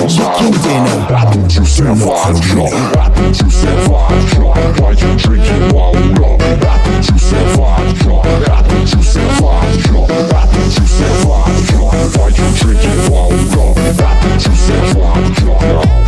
Dinner. Don't you serve our don't you serve? Why you drinking while we love? Don't you serve our job? Why don't you serve our job? Why don't you serve our job? Why you drinking? Why you serve our job?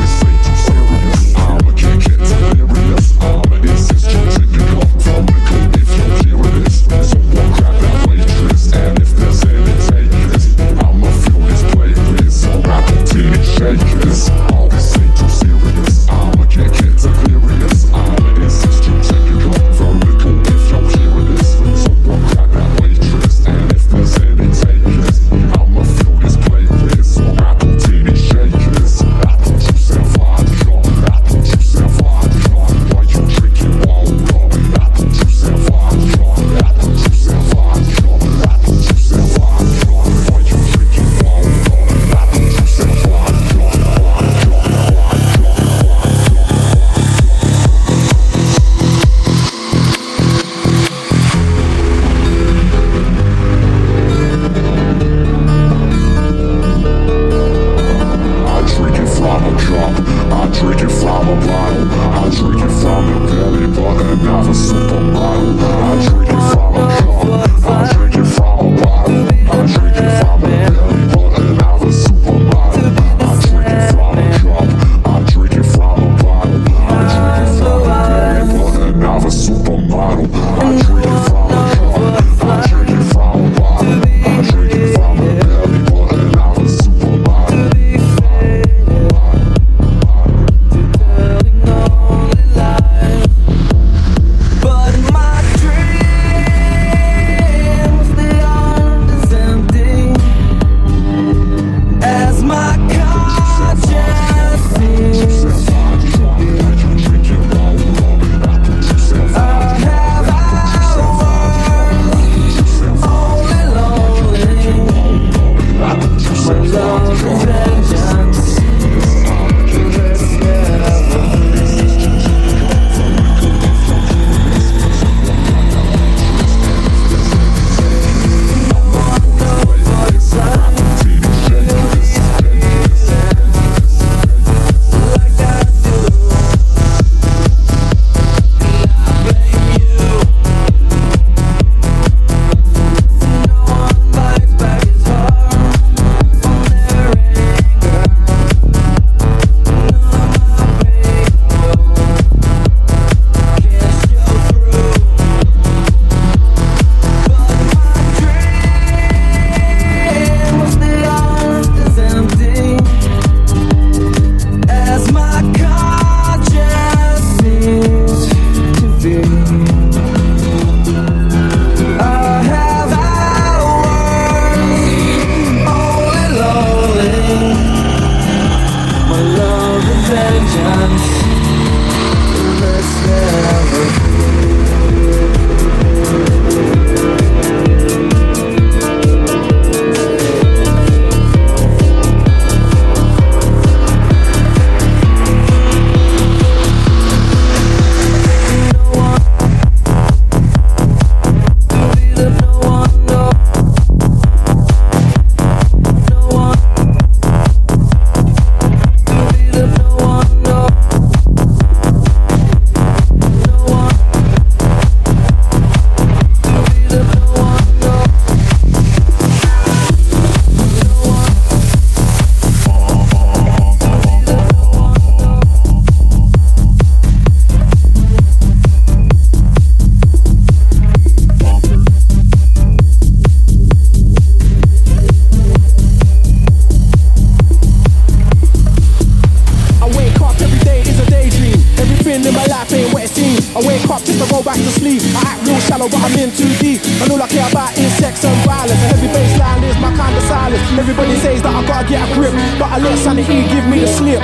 I care about is sex and violence. Heavy bassline is my kind of silence. Everybody says that I gotta get a grip, but I let sanity give me the slip.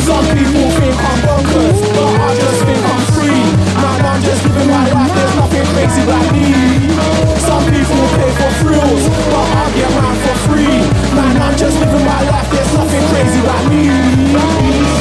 Some people think I'm bonkers, but I just think I'm free. Man, I'm just living my life, there's nothing crazy about me. Some people pay for thrills, but I get mine for free. Man, I'm just living my life, there's nothing crazy about me.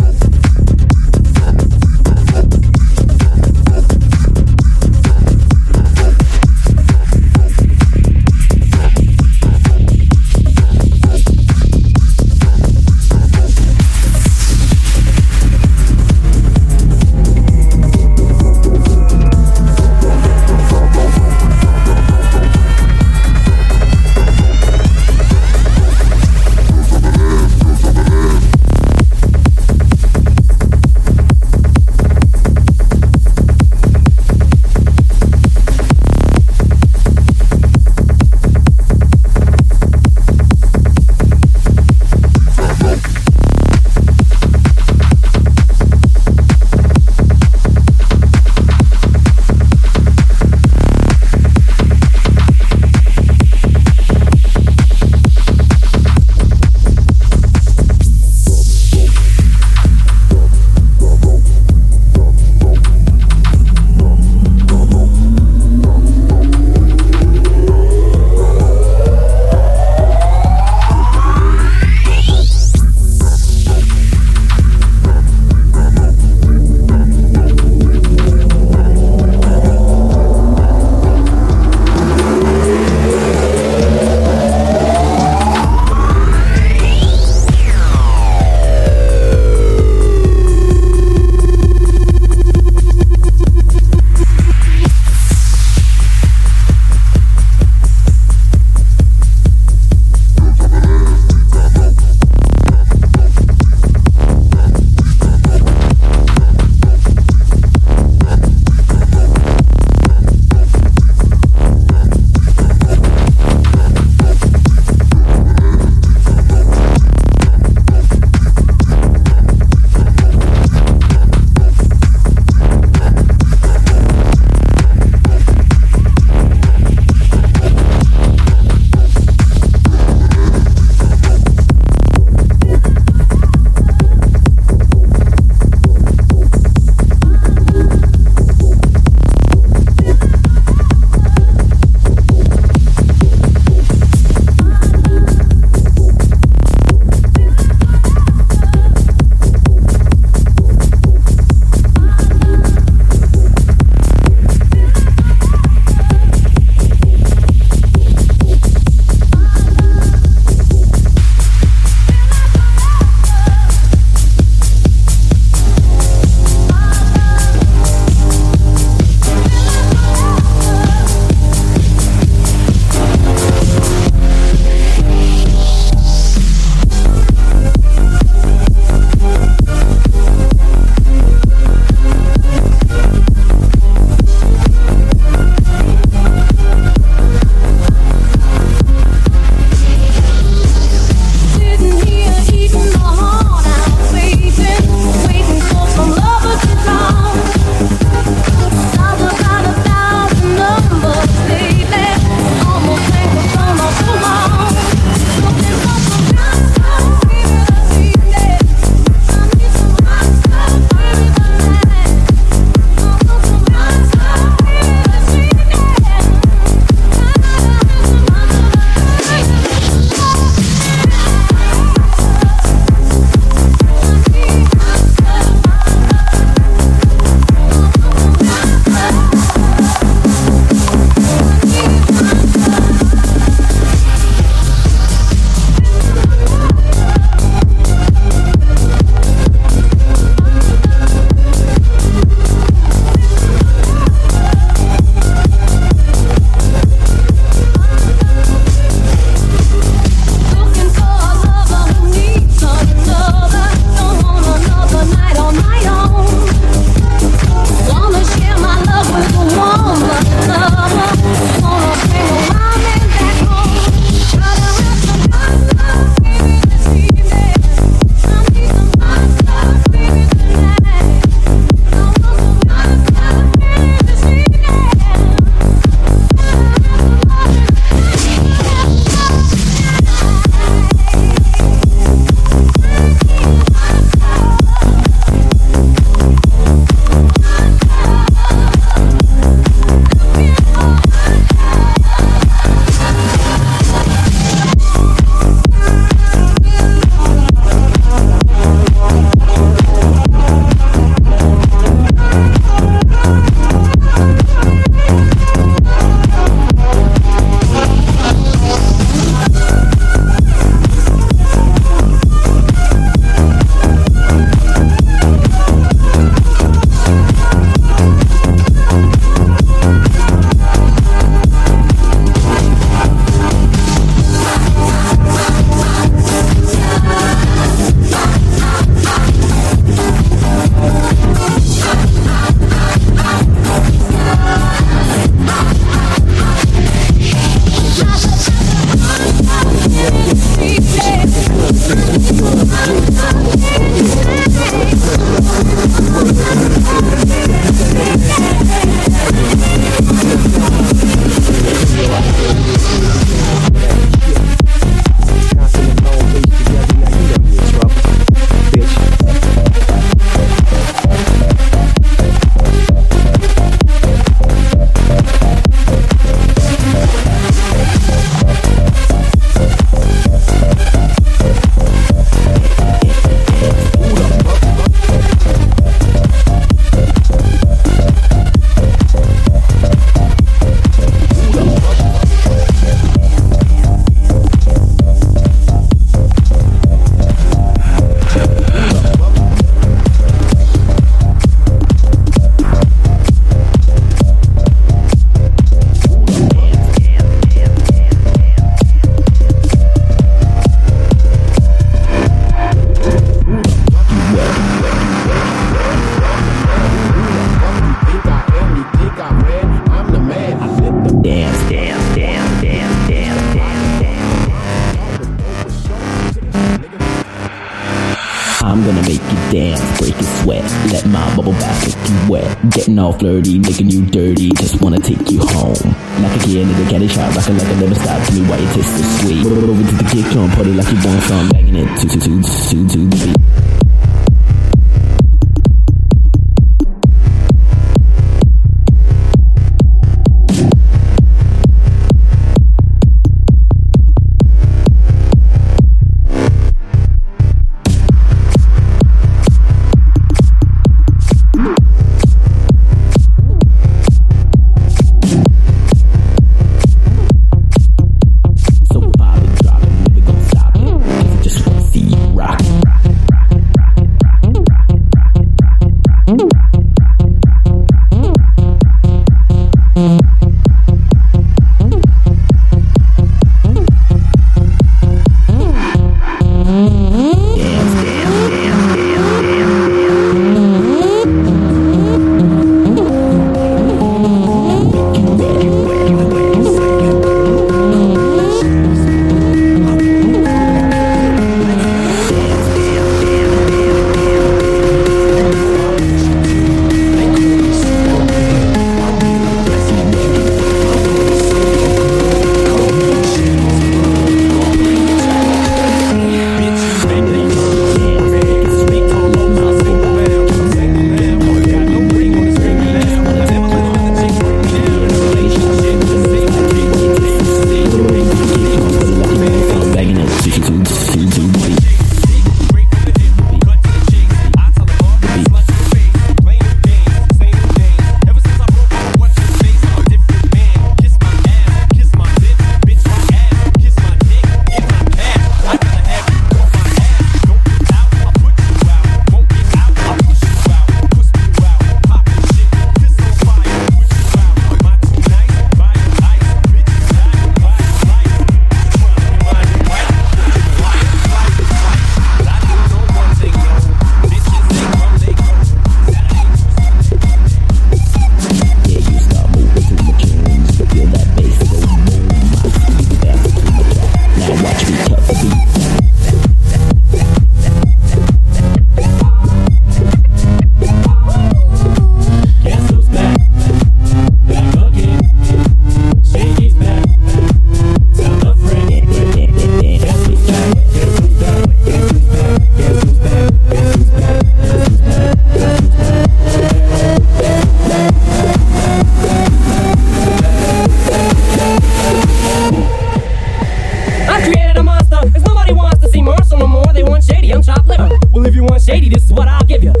Shady, this is what I'll give you.